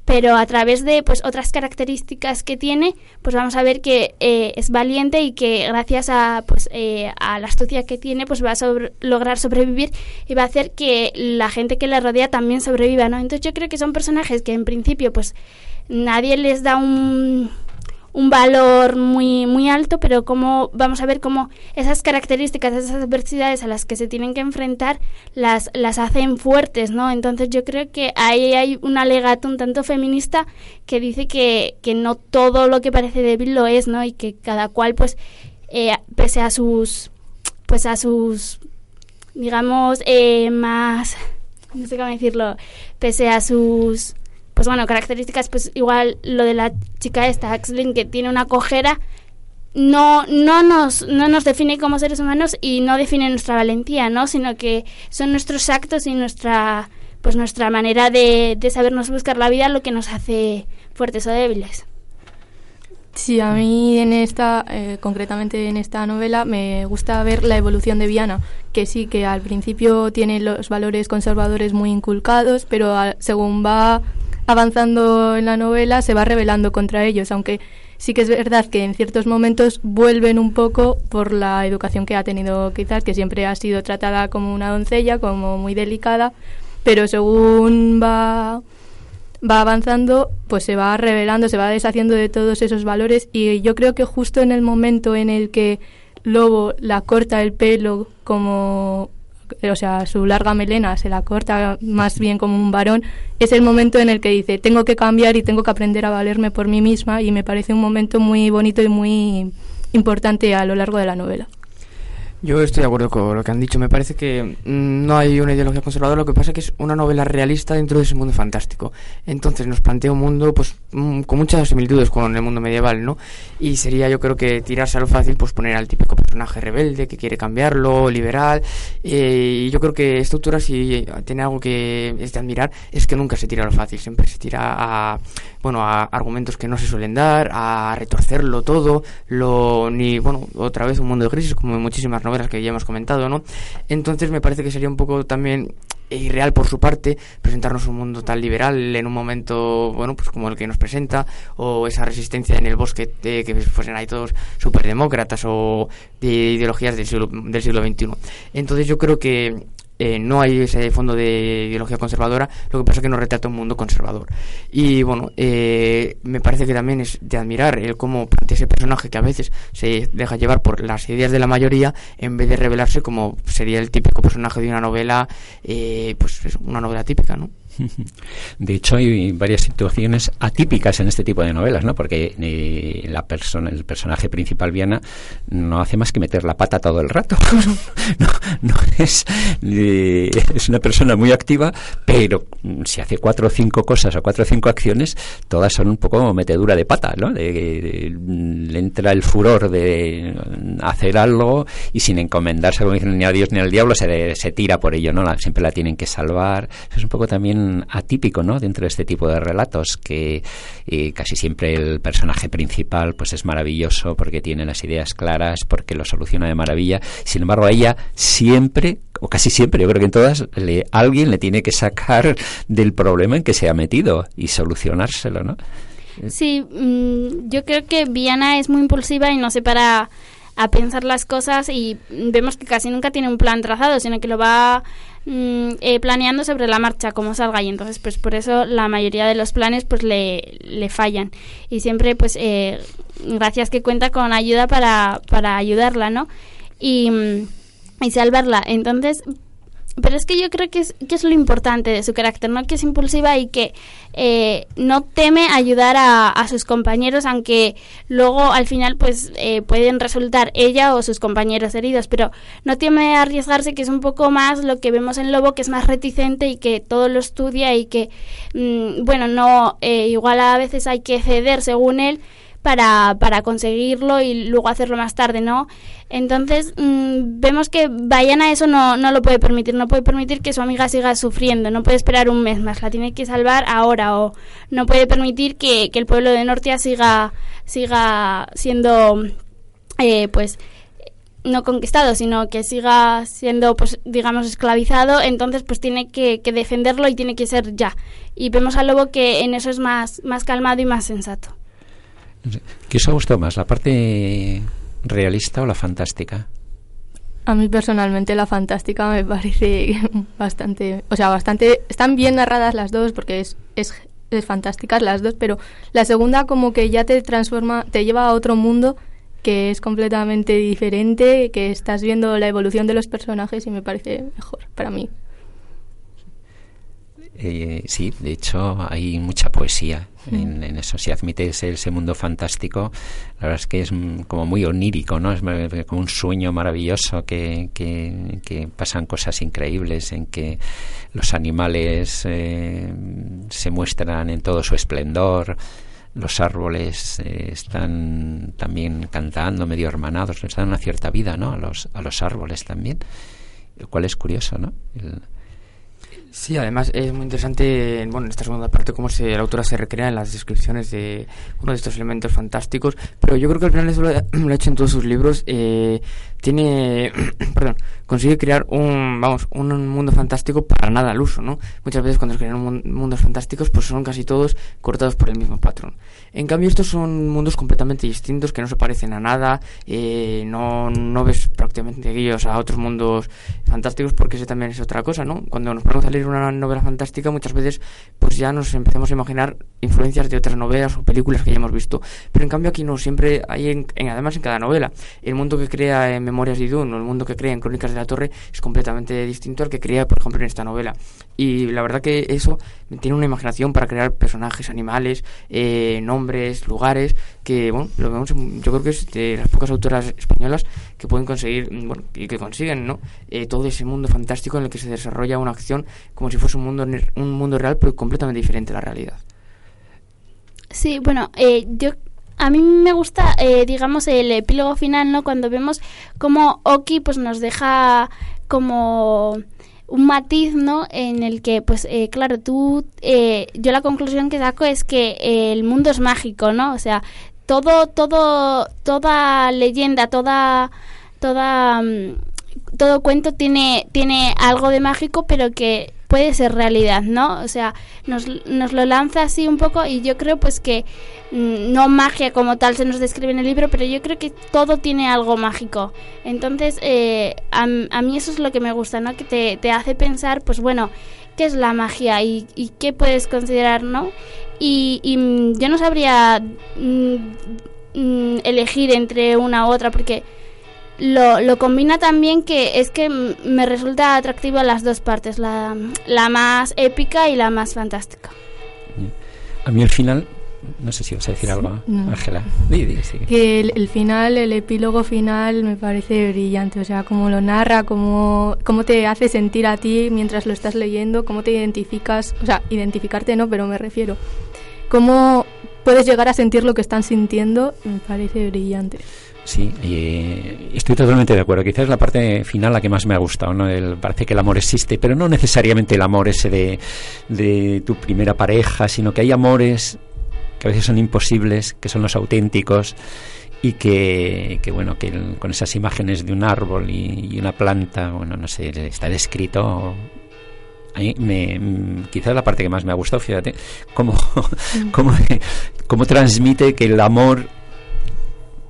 Pero a través de pues otras características que tiene, pues vamos a ver que eh, es valiente y que gracias a pues eh, a la astucia que tiene, pues va a lograr sobrevivir y va a hacer que la gente que le rodea también sobreviva, ¿no? Entonces yo creo que son personajes que en principio pues nadie les da un, un valor muy, muy alto, pero como vamos a ver cómo esas características, esas adversidades a las que se tienen que enfrentar, las, las hacen fuertes, ¿no? Entonces yo creo que ahí hay un alegato un tanto feminista que dice que, que no todo lo que parece débil lo es, ¿no? Y que cada cual, pues, eh, pese a sus, pues a sus, digamos, eh, más, no sé cómo decirlo, pese a sus pues bueno, características, pues igual lo de la chica esta, Axlin, que tiene una cojera, no, no, nos, no nos define como seres humanos y no define nuestra valentía, ¿no? Sino que son nuestros actos y nuestra, pues nuestra manera de, de sabernos buscar la vida lo que nos hace fuertes o débiles. Sí, a mí en esta, eh, concretamente en esta novela, me gusta ver la evolución de Viana, que sí, que al principio tiene los valores conservadores muy inculcados, pero a, según va avanzando en la novela se va rebelando contra ellos, aunque sí que es verdad que en ciertos momentos vuelven un poco por la educación que ha tenido quizás, que siempre ha sido tratada como una doncella, como muy delicada, pero según va va avanzando, pues se va revelando, se va deshaciendo de todos esos valores y yo creo que justo en el momento en el que Lobo la corta el pelo como o sea, su larga melena se la corta más bien como un varón, es el momento en el que dice, tengo que cambiar y tengo que aprender a valerme por mí misma y me parece un momento muy bonito y muy importante a lo largo de la novela. Yo estoy de acuerdo con lo que han dicho. Me parece que mm, no hay una ideología conservadora. Lo que pasa es que es una novela realista dentro de ese mundo fantástico. Entonces nos plantea un mundo pues mm, con muchas similitudes con el mundo medieval, ¿no? Y sería yo creo que tirarse a lo fácil pues poner al típico personaje rebelde que quiere cambiarlo, liberal. Eh, y yo creo que esta autora si tiene algo que es de admirar es que nunca se tira a lo fácil. Siempre se tira a, bueno, a argumentos que no se suelen dar, a retorcerlo todo, lo ni, bueno, otra vez un mundo de crisis como en muchísimas novelas que ya hemos comentado, ¿no? Entonces me parece que sería un poco también irreal por su parte presentarnos un mundo tan liberal en un momento bueno pues como el que nos presenta o esa resistencia en el bosque de que fuesen ahí todos superdemócratas o de ideologías del siglo, del siglo XXI entonces yo creo que eh, no hay ese fondo de ideología conservadora, lo que pasa es que nos retrata un mundo conservador. Y bueno, eh, me parece que también es de admirar el cómo plantea ese personaje que a veces se deja llevar por las ideas de la mayoría en vez de revelarse como sería el típico personaje de una novela, eh, pues es una novela típica, ¿no? De hecho, hay varias situaciones atípicas en este tipo de novelas, ¿no? Porque eh, la persona, el personaje principal, Viana, no hace más que meter la pata todo el rato. no, no es, eh, es una persona muy activa, pero si hace cuatro o cinco cosas o cuatro o cinco acciones, todas son un poco metedura de pata, ¿no? le entra el furor de hacer algo y sin encomendarse, como dicen, ni a Dios ni al diablo, se, se tira por ello, ¿no? siempre la tienen que salvar. es un poco también atípico ¿no? dentro de este tipo de relatos que eh, casi siempre el personaje principal pues es maravilloso porque tiene las ideas claras porque lo soluciona de maravilla sin embargo a ella siempre o casi siempre yo creo que en todas le, alguien le tiene que sacar del problema en que se ha metido y solucionárselo ¿no? Sí, mm, yo creo que Viana es muy impulsiva y no se para a pensar las cosas y vemos que casi nunca tiene un plan trazado, sino que lo va mm, eh, planeando sobre la marcha como salga y entonces pues por eso la mayoría de los planes pues le, le fallan y siempre pues eh, gracias que cuenta con ayuda para, para ayudarla, ¿no? Y, mm, y salvarla. Entonces pero es que yo creo que es, que es lo importante de su carácter, ¿no? Que es impulsiva y que eh, no teme ayudar a, a, sus compañeros, aunque luego al final pues eh, pueden resultar ella o sus compañeros heridos, pero no teme arriesgarse, que es un poco más lo que vemos en Lobo, que es más reticente y que todo lo estudia y que, mmm, bueno, no, eh, igual a veces hay que ceder según él, para, para conseguirlo y luego hacerlo más tarde, ¿no? Entonces mmm, vemos que Bayana eso no, no lo puede permitir, no puede permitir que su amiga siga sufriendo, no puede esperar un mes más, la tiene que salvar ahora o no puede permitir que, que el pueblo de Nortia siga, siga siendo eh, pues no conquistado, sino que siga siendo, pues, digamos, esclavizado, entonces pues tiene que, que, defenderlo y tiene que ser ya. Y vemos al lobo que en eso es más, más calmado y más sensato. ¿Qué os ha gustado más, la parte realista o la fantástica? A mí personalmente la fantástica me parece bastante, o sea, bastante, están bien narradas las dos porque es, es es fantásticas las dos, pero la segunda como que ya te transforma, te lleva a otro mundo que es completamente diferente, que estás viendo la evolución de los personajes y me parece mejor para mí. Eh, sí, de hecho hay mucha poesía en, eso. Si admites ese mundo fantástico, la verdad es que es como muy onírico, ¿no? Es como un sueño maravilloso que, que, pasan cosas increíbles, en que los animales eh, se muestran en todo su esplendor, los árboles eh, están también cantando, medio hermanados, les dan una cierta vida, ¿no? A los, a los árboles también, lo cual es curioso, ¿no? Sí, además es muy interesante, bueno, en esta segunda parte, cómo se, la autora se recrea en las descripciones de uno de estos elementos fantásticos, pero yo creo que al final eso lo, ha hecho en todos sus libros, eh, tiene, perdón, consigue crear un, vamos, un mundo fantástico para nada al uso, ¿no? Muchas veces cuando se crean mundos fantásticos, pues son casi todos cortados por el mismo patrón. En cambio, estos son mundos completamente distintos, que no se parecen a nada, eh, no, no ves prácticamente guíos a otros mundos fantásticos, porque ese también es otra cosa, ¿no? Cuando nos ponemos a leer una novela fantástica, muchas veces, pues ya nos empezamos a imaginar influencias de otras novelas o películas que ya hemos visto. Pero en cambio aquí no, siempre hay, en, además en cada novela, el mundo que crea en Memorias de Dune o el mundo que crea en Crónicas de la Torre es completamente distinto al que crea, por ejemplo, en esta novela. Y la verdad que eso tiene una imaginación para crear personajes, animales, eh, nombres, lugares, que, bueno, lo vemos, yo creo que es de las pocas autoras españolas que pueden conseguir, bueno, y que consiguen, ¿no? Eh, todo ese mundo fantástico en el que se desarrolla una acción como si fuese un mundo, un mundo real, pero completamente diferente a la realidad. Sí, bueno, eh, yo a mí me gusta, eh, digamos, el epílogo final, ¿no? Cuando vemos cómo Oki pues nos deja como un matiz, ¿no? En el que, pues, eh, claro, tú, eh, yo la conclusión que saco es que el mundo es mágico, ¿no? O sea, todo, todo, toda leyenda, toda, toda, mm, todo cuento tiene, tiene algo de mágico, pero que puede ser realidad, ¿no? O sea, nos, nos lo lanza así un poco y yo creo pues que mm, no magia como tal se nos describe en el libro, pero yo creo que todo tiene algo mágico. Entonces, eh, a, mí eso es lo que me gusta, ¿no? Que te, te hace pensar, pues bueno, ¿qué es la magia y, y qué puedes considerar, ¿no? Y, y mm, yo no sabría mm, elegir entre una u otra porque lo, lo, combina también que es que me resulta atractiva las dos partes, la, la más épica y la más fantástica. A mí el final, no sé si vas a decir algo, Ángela. Que el, final, el epílogo final me parece brillante, o sea, cómo lo narra, cómo, cómo te hace sentir a ti mientras lo estás leyendo, cómo te identificas, o sea, identificarte no, pero me refiero, cómo puedes llegar a sentir lo que están sintiendo, me parece brillante. Sí, y estoy totalmente de acuerdo. Quizás es la parte final la que más me ha gustado. ¿no? parece que el amor existe, pero no necesariamente el amor ese de, tu primera pareja, sino que hay amores que a veces son imposibles, que son los auténticos y que, que bueno, que con esas imágenes de un árbol y, una planta, bueno, no sé, está descrito a mí me, quizás la parte que más me ha gustado, fíjate, cómo, cómo, cómo transmite que el amor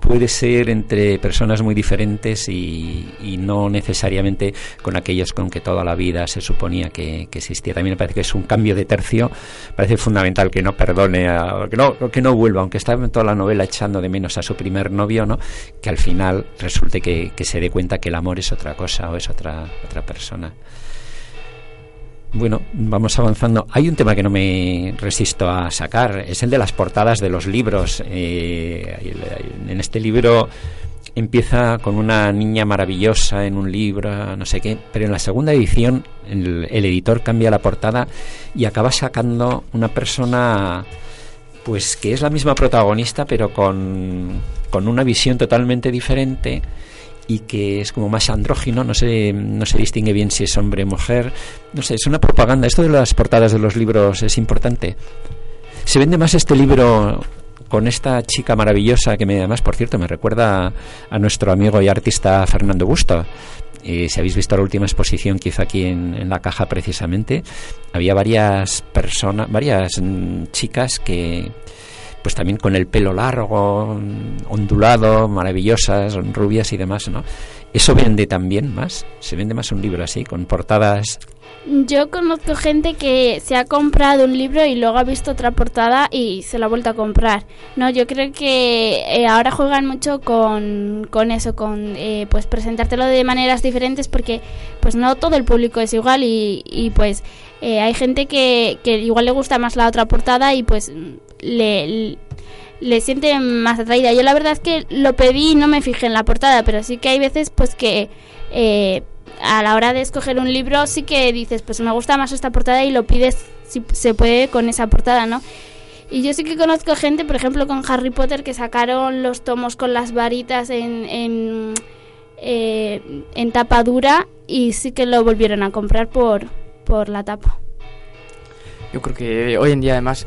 puede ser entre personas muy diferentes y, no necesariamente con aquellos con que toda la vida se suponía que, existía. También me parece que es un cambio de tercio, parece fundamental que no perdone, que, no, que no vuelva, aunque está en toda la novela echando de menos a su primer novio, ¿no? que al final resulte que, que se dé cuenta que el amor es otra cosa o es otra, otra persona. Bueno, vamos avanzando. Hay un tema que no me resisto a sacar, es el de las portadas de los libros. Eh, en este libro empieza con una niña maravillosa en un libro, no sé qué, pero en la segunda edición el, editor cambia la portada y acaba sacando una persona pues que es la misma protagonista pero con, con una visión totalmente diferente y que es como más andrógino, no se, no se distingue bien si es hombre o mujer. No sé, es una propaganda. Esto de las portadas de los libros es importante. Se vende más este libro con esta chica maravillosa que me además, por cierto, me recuerda a nuestro amigo y artista Fernando Busto. Eh, si habéis visto la última exposición que hizo aquí en, en la caja precisamente, había varias personas, varias mm, chicas que, pues también con el pelo largo, ondulado, maravillosas, rubias y demás, ¿no? ¿Eso vende también más? ¿Se vende más un libro así, con portadas yo conozco gente que se ha comprado un libro y luego ha visto otra portada y se lo ha vuelto a comprar. No, yo creo que eh, ahora juegan mucho con, con eso, con eh, pues presentártelo de maneras diferentes porque pues no todo el público es igual y, y pues eh, hay gente que, que igual le gusta más la otra portada y pues le, le siente más atraída. Yo la verdad es que lo pedí y no me fijé en la portada, pero sí que hay veces pues que eh, a la hora de escoger un libro sí que dices, pues me gusta más esta portada y lo pides si se puede con esa portada, ¿no? Y yo sí que conozco gente, por ejemplo, con Harry Potter, que sacaron los tomos con las varitas en, en, eh, en tapa dura y sí que lo volvieron a comprar por, por la tapa. Yo creo que hoy en día además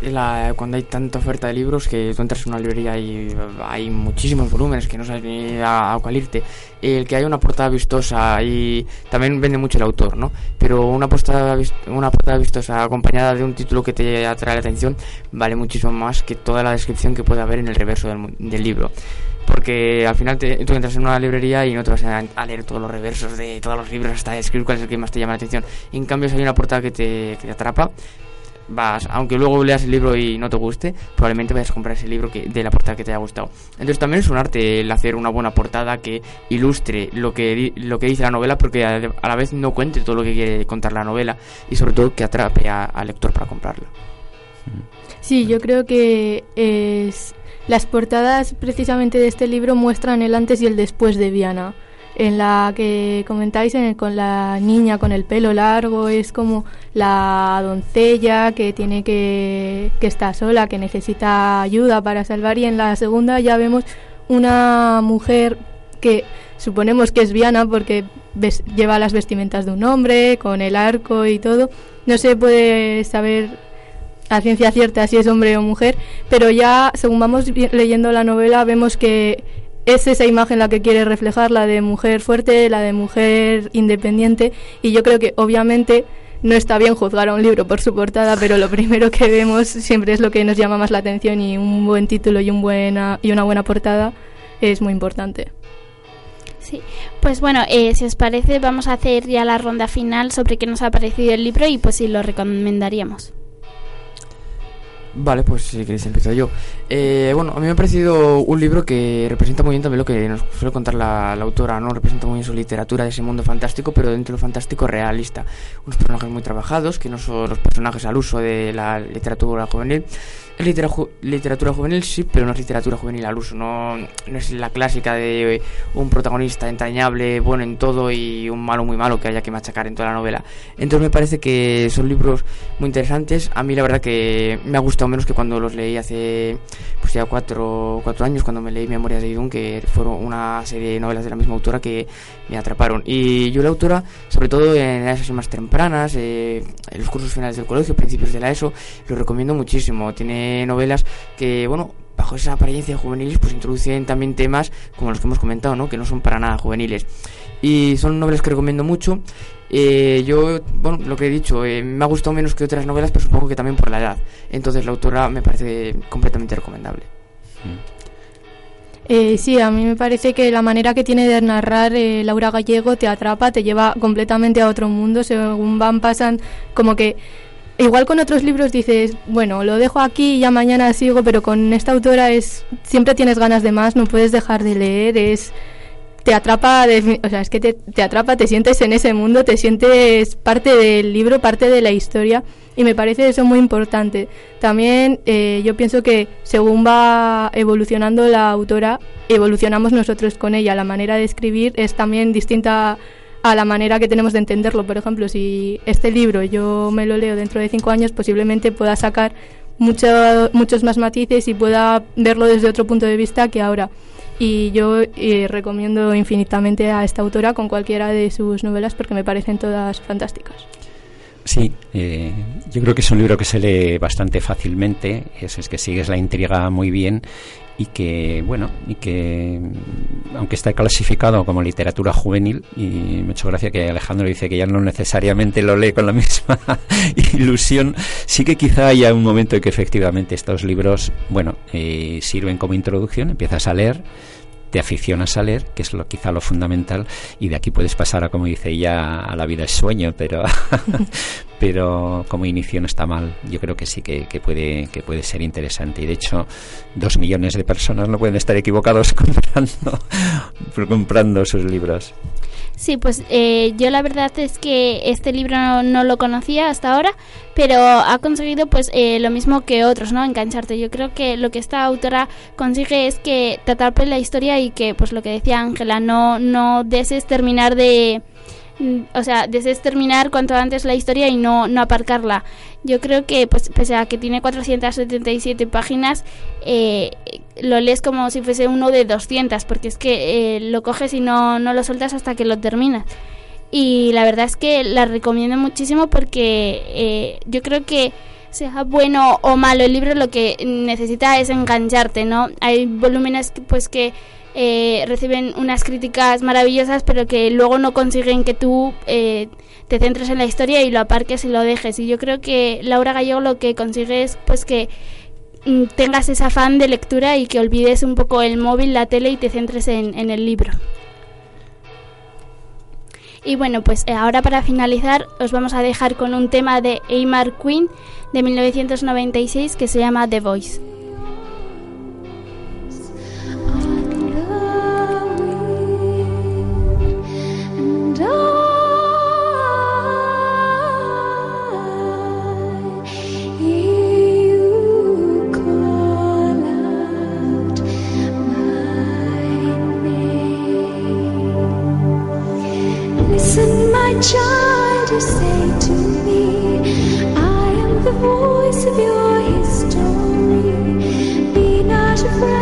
cuando hay tanta oferta de libros que tú entras en una librería y hay muchísimos volúmenes que no sabes a, cuál irte. El que haya una portada vistosa y también vende mucho el autor, ¿no? Pero una portada, una portada vistosa acompañada de un título que te atrae la atención vale muchísimo más que toda la descripción que puede haber en el reverso del, del libro porque al final te, tú entras en una librería y no te vas a, leer todos los reversos de todos los libros hasta describir cuál es el que más te llama la atención. En cambio, si hay una portada que te atrapa, vas, aunque luego leas el libro y no te guste, probablemente vayas a comprar ese libro que, de la portada que te haya gustado. Entonces también es un arte el hacer una buena portada que ilustre lo que, lo que dice la novela, porque a, a la vez no cuente todo lo que quiere contar la novela y sobre todo que atrape al lector para comprarla. Sí, yo creo que es, las portadas precisamente de este libro muestran el antes y el después de Viana en la que comentáis en con la niña con el pelo largo es como la doncella que tiene que que está sola que necesita ayuda para salvar. Y en la segunda ya vemos una mujer que suponemos que es Viana porque lleva las vestimentas de un hombre con el arco y todo. No se puede saber a ciencia cierta si es hombre o mujer pero ya según vamos leyendo la novela vemos que es esa imagen la que quiere reflejar, la de mujer fuerte, la de mujer independiente, y yo creo que obviamente no está bien juzgar a un libro por su portada, pero lo primero que vemos siempre es lo que nos llama más la atención y un buen título y, un buena, y una buena portada es muy importante. Sí, pues bueno, eh, si os parece vamos a hacer ya la ronda final sobre qué nos ha parecido el libro y pues si lo recomendaríamos. Vale, pues si queréis empiezo yo. Eh, bueno, a mí me ha parecido un libro que representa muy bien también lo que nos suele contar la, la, autora, ¿no? Representa muy bien su literatura de ese mundo fantástico, pero dentro de lo fantástico realista. Unos personajes muy trabajados, que no son los personajes al uso de la literatura juvenil. Es literatura, juvenil, sí, pero no es literatura juvenil al uso. No, no es la clásica de un protagonista entrañable, bueno en todo y un malo muy malo que haya que machacar en toda la novela. Entonces me parece que son libros muy interesantes. A mí la verdad que me ha gustado menos que cuando los leí hace pues ya cuatro, cuatro años, cuando me leí Memorias de Idun, que fueron una serie de novelas de la misma autora que me atraparon. Y yo la autora, sobre todo en las más tempranas, eh, en los cursos finales del colegio, principios de la ESO, lo recomiendo muchísimo. Tiene novelas que, bueno, bajo esa apariencia juveniles, pues introducen también temas como los que hemos comentado, ¿no? Que no son para nada juveniles. Y son novelas que recomiendo mucho. Eh, yo, bueno, lo que he dicho, eh, me ha gustado menos que otras novelas, pero supongo que también por la edad. Entonces la autora me parece completamente recomendable. Eh, sí, a mí me parece que la manera que tiene de narrar eh, Laura Gallego te atrapa, te lleva completamente a otro mundo, según van pasan como que igual con otros libros dices, bueno, lo dejo aquí y ya mañana sigo, pero con esta autora es siempre tienes ganas de más, no puedes dejar de leer, es te atrapa, de, o sea, es que te, te, atrapa, te sientes en ese mundo, te sientes parte del libro, parte de la historia y me parece eso muy importante. También eh, yo pienso que según va evolucionando la autora, evolucionamos nosotros con ella. La manera de escribir es también distinta a la manera que tenemos de entenderlo. Por ejemplo, si este libro yo me lo leo dentro de cinco años, posiblemente pueda sacar mucho, muchos más matices y pueda verlo desde otro punto de vista que ahora y yo eh, recomiendo infinitamente a esta autora con cualquiera de sus novelas porque me parecen todas fantásticas. Sí, eh, yo creo que es un libro que se lee bastante fácilmente, es, es, que sigues la intriga muy bien y que, bueno, y que aunque está clasificado como literatura juvenil, y me hecho gracia que Alejandro dice que ya no necesariamente lo lee con la misma ilusión, sí que quizá haya un momento en que efectivamente estos libros, bueno, eh, sirven como introducción, empiezas a leer, te aficionas a leer, que es lo, quizá lo fundamental, y de aquí puedes pasar a, como dice ella, a la vida es sueño, pero, pero como inicio no está mal. Yo creo que sí que, que, puede, que puede ser interesante. Y de hecho, dos millones de personas no pueden estar equivocados comprando, comprando sus libros. Sí, pues eh, yo la verdad es que este libro no, no, lo conocía hasta ahora, pero ha conseguido pues eh, lo mismo que otros, ¿no? Engancharte. Yo creo que lo que esta autora consigue es que te atrape la historia y que, pues lo que decía Ángela, no, no deses terminar de o sea, desees terminar cuanto antes la historia y no, no aparcarla. Yo creo que, pues, pese a que tiene 477 páginas, eh, lo lees como si fuese uno de 200, porque es que eh, lo coges y no, no lo sueltas hasta que lo terminas. Y la verdad es que la recomiendo muchísimo porque eh, yo creo que sea bueno o malo el libro, lo que necesita es engancharte, ¿no? Hay volúmenes pues que eh, reciben unas críticas maravillosas, pero que luego no consiguen que tú eh, te centres en la historia y lo aparques y lo dejes. Y yo creo que Laura Gallego lo que consigue es pues que mm, tengas ese afán de lectura y que olvides un poco el móvil, la tele y te centres en, el libro. Y bueno, pues eh, ahora para finalizar os vamos a dejar con un tema de Aymar Queen de 1996 que se llama The Voice. Listen, my child, you say to me, I am the voice of your history. Be not afraid,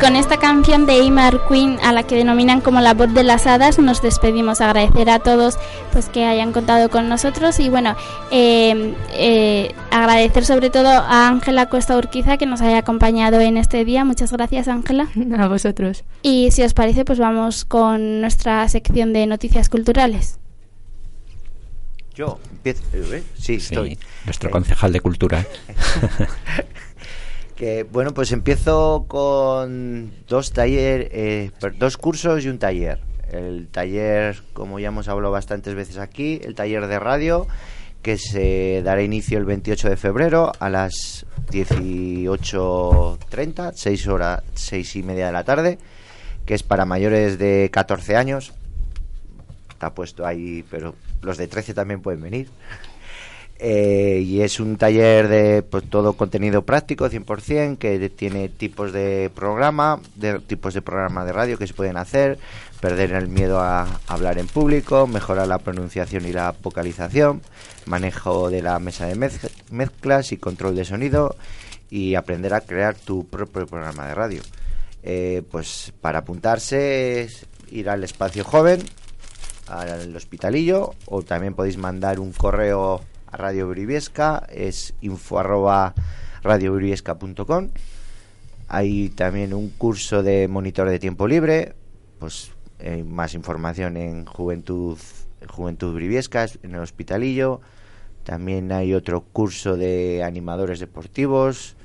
con esta canción de Aymar Queen, a la que denominan como la voz de las hadas, nos despedimos. Agradecer a todos pues que hayan contado con nosotros y bueno, eh, eh, agradecer sobre todo a Ángela Costa Urquiza que nos haya acompañado en este día. Muchas gracias, Ángela. A vosotros. Y si os parece, pues vamos con nuestra sección de noticias culturales. Yo empiezo. ¿eh? Sí, Sí, estoy. nuestro Eh, concejal de cultura. que, bueno, pues empiezo con dos taller, eh, dos cursos y un taller. El taller, como ya hemos hablado bastantes veces aquí, el taller de radio, que se dará inicio el 28 de febrero a las 18.30, 6 horas, 6 y media de la tarde, que es para mayores de 14 años. Está puesto ahí, pero los de 13 también pueden venir. Eh, y es un taller de pues, todo contenido práctico 100% que tiene tipos de programa, de tipos de programa de radio que se pueden hacer, perder el miedo a hablar en público, mejorar la pronunciación y la vocalización, manejo de la mesa de mez- mezclas y control de sonido y aprender a crear tu propio programa de radio. Eh, pues para apuntarse es ir al espacio joven, al hospitalillo, o también podéis mandar un correo Radio Briviesca, es info arroba radiobriviesca.com. Hay también un curso de monitor de tiempo libre, pues eh, más información en Juventud Juventud Briviesca, es en el hospitalillo. También hay otro curso de animadores deportivos,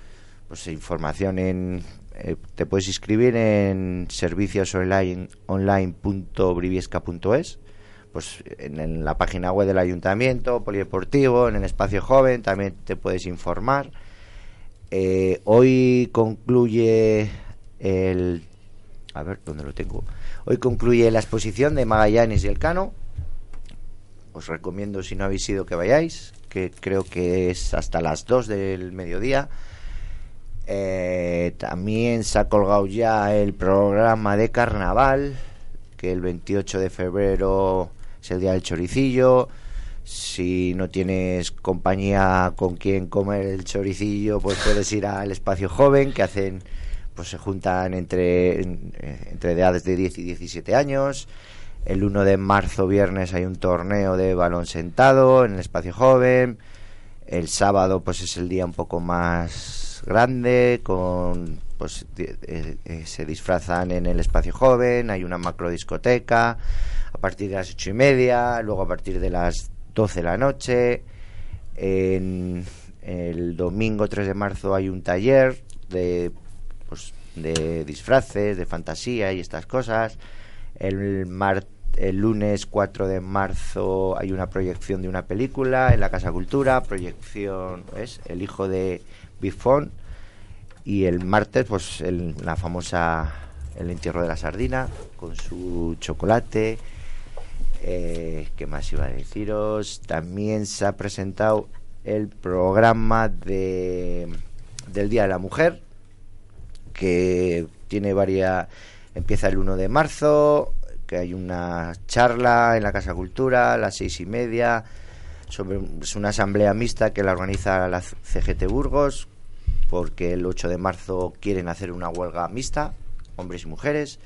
pues información en eh, te puedes inscribir en servicios online online.briviesca.es pues en, la página web del ayuntamiento polideportivo en el espacio joven también te puedes informar. Eh, hoy concluye el a ver dónde lo tengo hoy concluye la exposición de Magallanes y Elcano. Os recomiendo si no habéis ido que vayáis que creo que es hasta las 2 del mediodía. Eh, también se ha colgado ya el programa de carnaval, que el 28 de febrero es el día del choricillo. Si no tienes compañía con quien comer el choricillo, pues puedes ir al espacio joven, que hacen, pues se juntan entre, en- entre edades de 10 y 17 años. El 1 de marzo, viernes, hay un torneo de balón sentado en el espacio joven. El sábado pues es el día un poco más grande, con pues eh, eh, se disfrazan en el espacio joven, hay una macro discoteca a partir de las ocho y media, luego a partir de las 12 de la noche. En el domingo 3 de marzo hay un taller de pues de disfraces, de fantasía y estas cosas. El mar- el lunes 4 de marzo hay una proyección de una película en la Casa Cultura, proyección es El hijo de Bifón y el martes pues el- la famosa el entierro de la sardina con su chocolate eh, ¿Qué más iba a deciros? También se ha presentado el programa de, del Día de la Mujer, que tiene varias... Empieza el 1 de marzo, que hay una charla en la Casa Cultura a las seis y media. Sobre, es una asamblea mixta que la organiza la CGT Burgos, porque el 8 de marzo quieren hacer una huelga mixta, hombres y mujeres.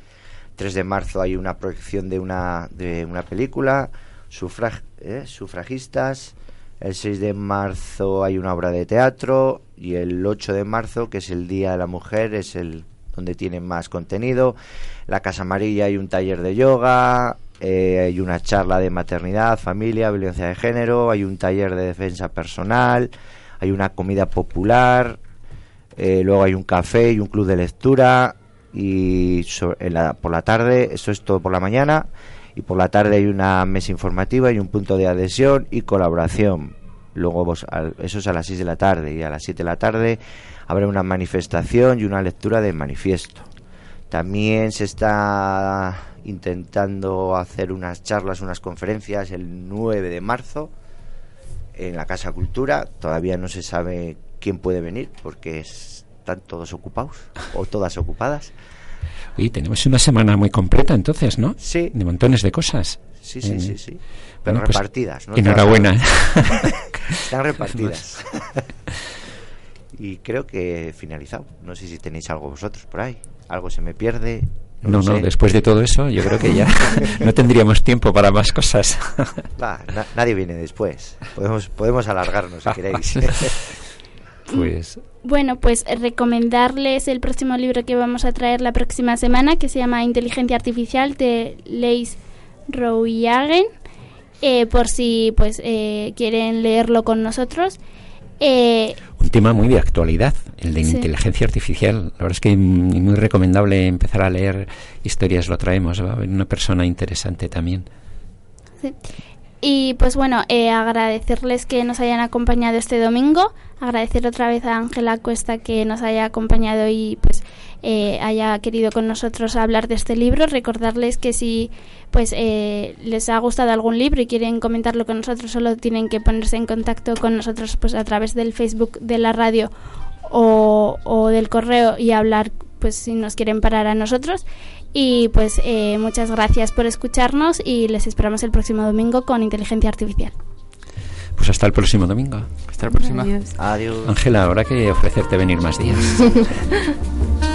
3 de marzo hay una proyección de una, de una película, sufrag- eh, sufragistas. El 6 de marzo hay una obra de teatro. Y el 8 de marzo, que es el Día de la Mujer, es el donde tienen más contenido. La Casa Amarilla hay un taller de yoga, eh, hay una charla de maternidad, familia, violencia de género, hay un taller de defensa personal, hay una comida popular, eh, luego hay un café y un club de lectura y la- por la tarde, eso es todo por la mañana y por la tarde hay una mesa informativa y un punto de adhesión y colaboración. Luego al- eso es a las 6 de la tarde y a las 7 de la tarde habrá una manifestación y una lectura de manifiesto. También se está intentando hacer unas charlas, unas conferencias el 9 de marzo en la Casa Cultura. Todavía no se sabe quién puede venir porque están todos ocupados o todas ocupadas. Oye, tenemos una semana muy completa entonces, ¿no? Sí. De montones de cosas. Sí, sí, Eh, sí, sí. Pero bueno, pues, repartidas. ¿no? enhorabuena. Están repartidas. y creo que he finalizado. No sé si tenéis algo vosotros por ahí. Algo se me pierde. No, no, después de todo eso, yo creo que ya no tendríamos tiempo para más cosas. Na- nadie viene después. Podemos, podemos alargarnos si queréis. Pues Bueno, pues recomendarles el próximo libro que vamos a traer la próxima semana, que se llama Inteligencia Artificial de Leis Rouyagen, eh, por si pues eh, quieren leerlo con nosotros. Eh, un tema muy de actualidad, el de Sí. inteligencia artificial. La verdad es que mm, muy recomendable empezar a leer historias, lo traemos. Va a haber una persona interesante también. sí. Y pues bueno, eh, agradecerles que nos hayan acompañado este domingo, agradecer otra vez a Ángela Cuesta que nos haya acompañado y pues eh, haya querido con nosotros hablar de este libro. Recordarles que si pues eh, les ha gustado algún libro y quieren comentarlo con nosotros, solo tienen que ponerse en contacto con nosotros pues a través del Facebook de la radio o, o del correo y hablar pues si nos quieren parar a nosotros. Y pues eh, muchas gracias por escucharnos y les esperamos el próximo domingo con inteligencia artificial. Pues hasta el próximo domingo. Hasta la próxima. Adiós. Adiós. Ángela, habrá que ofrecerte venir más días.